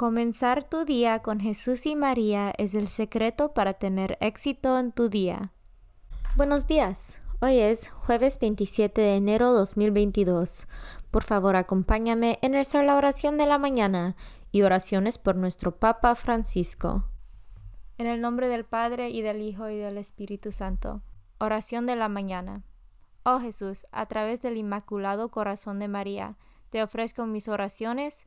Comenzar tu día con Jesús y María es el secreto para tener éxito en tu día. Buenos días. Hoy es jueves 27 de enero 2022. Por favor, acompáñame en rezar la oración de la mañana y oraciones por nuestro Papa Francisco. En el nombre del Padre y del Hijo y del Espíritu Santo. Oración de la mañana. Oh Jesús, a través del Inmaculado Corazón de María, te ofrezco mis oraciones,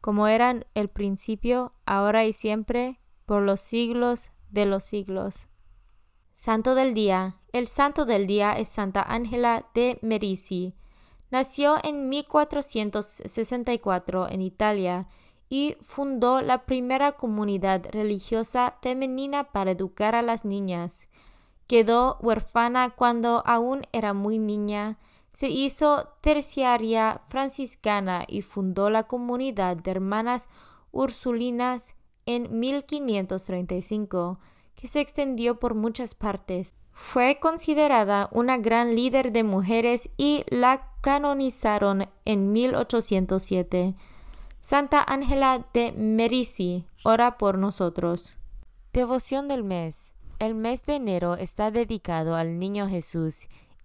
como eran el principio, ahora y siempre, por los siglos de los siglos. Santo del Día. El santo del día es Santa Ángela de Merici. Nació en 1464 en Italia y fundó la primera comunidad religiosa femenina para educar a las niñas. Quedó huérfana cuando aún era muy niña se hizo terciaria franciscana y fundó la comunidad de hermanas ursulinas en 1535, que se extendió por muchas partes. Fue considerada una gran líder de mujeres y la canonizaron en 1807. Santa Ángela de Merici, ora por nosotros. Devoción del mes. El mes de enero está dedicado al Niño Jesús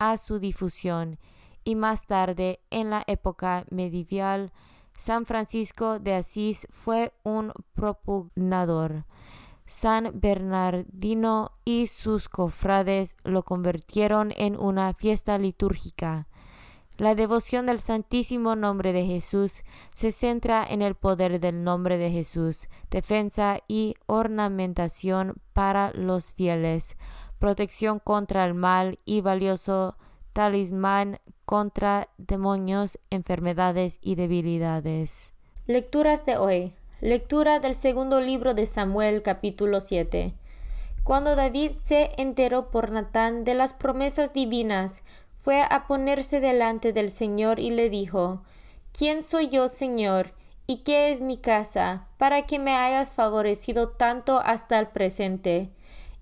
a su difusión y más tarde, en la época medieval, San Francisco de Asís fue un propugnador. San Bernardino y sus cofrades lo convirtieron en una fiesta litúrgica. La devoción del Santísimo Nombre de Jesús se centra en el poder del nombre de Jesús, defensa y ornamentación para los fieles, protección contra el mal y valioso talismán contra demonios, enfermedades y debilidades. Lecturas de hoy. Lectura del segundo libro de Samuel capítulo 7. Cuando David se enteró por Natán de las promesas divinas, fue a ponerse delante del Señor y le dijo ¿Quién soy yo, Señor? ¿Y qué es mi casa, para que me hayas favorecido tanto hasta el presente?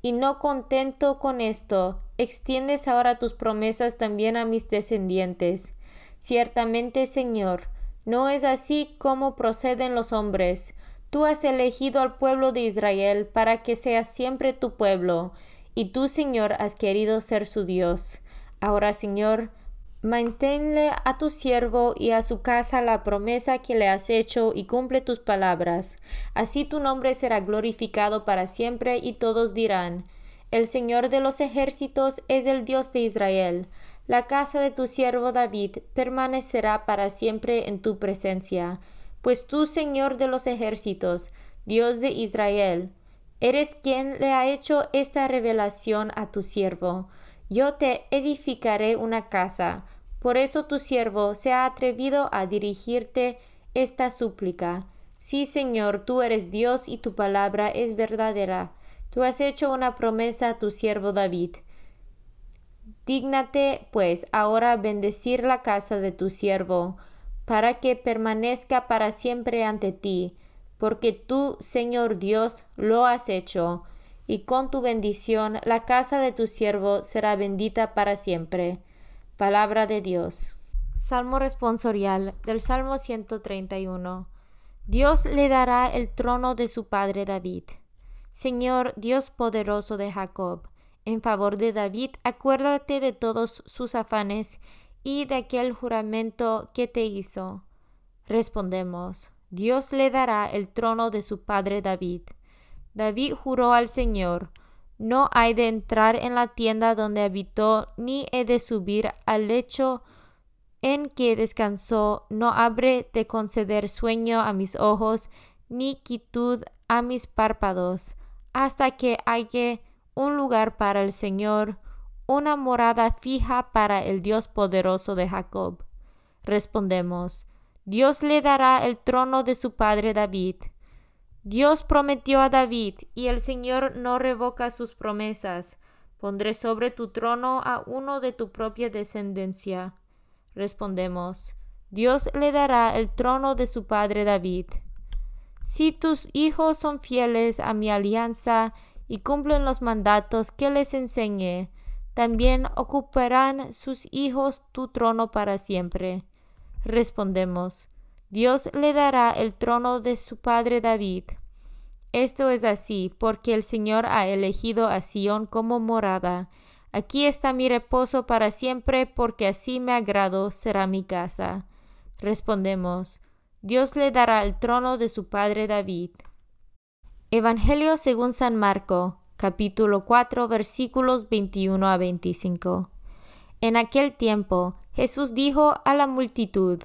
Y no contento con esto, extiendes ahora tus promesas también a mis descendientes. Ciertamente, Señor, no es así como proceden los hombres. Tú has elegido al pueblo de Israel para que sea siempre tu pueblo, y tú, Señor, has querido ser su Dios. Ahora, Señor, manténle a tu siervo y a su casa la promesa que le has hecho y cumple tus palabras. Así tu nombre será glorificado para siempre y todos dirán, el Señor de los ejércitos es el Dios de Israel. La casa de tu siervo David permanecerá para siempre en tu presencia. Pues tú, Señor de los ejércitos, Dios de Israel, eres quien le ha hecho esta revelación a tu siervo. Yo te edificaré una casa. Por eso tu siervo se ha atrevido a dirigirte esta súplica. Sí, Señor, tú eres Dios y tu palabra es verdadera. Tú has hecho una promesa a tu siervo David. Dígnate, pues, ahora bendecir la casa de tu siervo, para que permanezca para siempre ante ti, porque tú, Señor Dios, lo has hecho, y con tu bendición la casa de tu siervo será bendita para siempre. Palabra de Dios. Salmo responsorial del Salmo 131. Dios le dará el trono de su padre David. Señor Dios poderoso de Jacob, en favor de David, acuérdate de todos sus afanes y de aquel juramento que te hizo. Respondemos, Dios le dará el trono de su padre David. David juró al Señor, no hay de entrar en la tienda donde habitó, ni he de subir al lecho en que descansó, no habré de conceder sueño a mis ojos, ni quietud a mis párpados, hasta que haya un lugar para el Señor, una morada fija para el Dios poderoso de Jacob. Respondemos, Dios le dará el trono de su padre David. Dios prometió a David, y el Señor no revoca sus promesas. Pondré sobre tu trono a uno de tu propia descendencia. Respondemos, Dios le dará el trono de su padre David. Si tus hijos son fieles a mi alianza y cumplen los mandatos que les enseñé, también ocuparán sus hijos tu trono para siempre. Respondemos, Dios le dará el trono de su padre David. Esto es así, porque el Señor ha elegido a Sión como morada. Aquí está mi reposo para siempre, porque así me agrado será mi casa. Respondemos, Dios le dará el trono de su padre David. Evangelio según San Marco, capítulo 4, versículos 21 a 25. En aquel tiempo Jesús dijo a la multitud,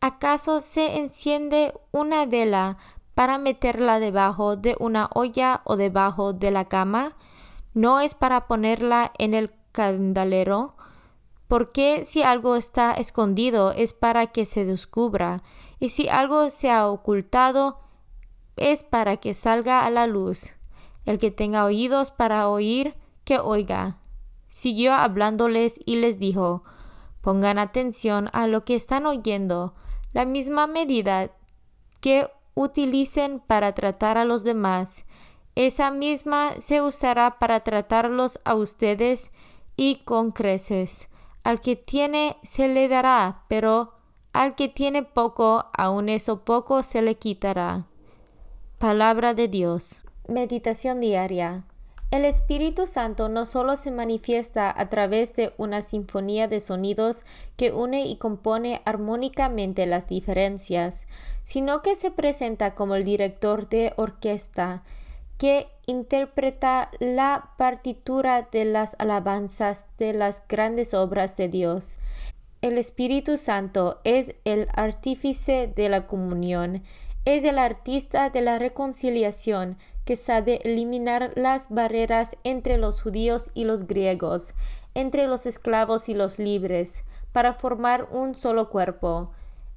¿acaso se enciende una vela para meterla debajo de una olla o debajo de la cama? ¿No es para ponerla en el candelero? Porque si algo está escondido es para que se descubra, y si algo se ha ocultado es para que salga a la luz. El que tenga oídos para oír, que oiga. Siguió hablándoles y les dijo, pongan atención a lo que están oyendo. La misma medida que utilicen para tratar a los demás, esa misma se usará para tratarlos a ustedes y con creces. Al que tiene se le dará, pero al que tiene poco, aun eso poco se le quitará. Palabra de Dios. Meditación diaria. El Espíritu Santo no solo se manifiesta a través de una sinfonía de sonidos que une y compone armónicamente las diferencias, sino que se presenta como el director de orquesta que interpreta la partitura de las alabanzas de las grandes obras de Dios. El Espíritu Santo es el artífice de la comunión, es el artista de la reconciliación que sabe eliminar las barreras entre los judíos y los griegos, entre los esclavos y los libres, para formar un solo cuerpo.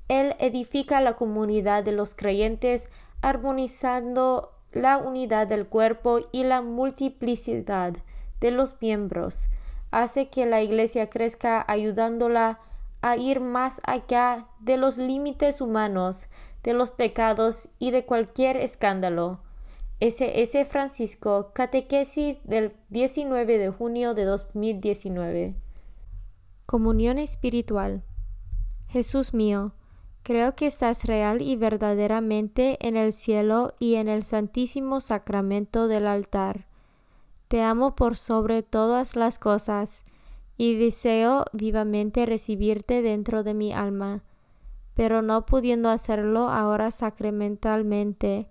Él edifica la comunidad de los creyentes, armonizando la unidad del cuerpo y la multiplicidad de los miembros. Hace que la Iglesia crezca ayudándola a ir más allá de los límites humanos, de los pecados y de cualquier escándalo. S.S. Francisco, Catequesis del 19 de junio de 2019. Comunión espiritual. Jesús mío, creo que estás real y verdaderamente en el cielo y en el santísimo sacramento del altar. Te amo por sobre todas las cosas, y deseo vivamente recibirte dentro de mi alma. Pero no pudiendo hacerlo ahora sacramentalmente,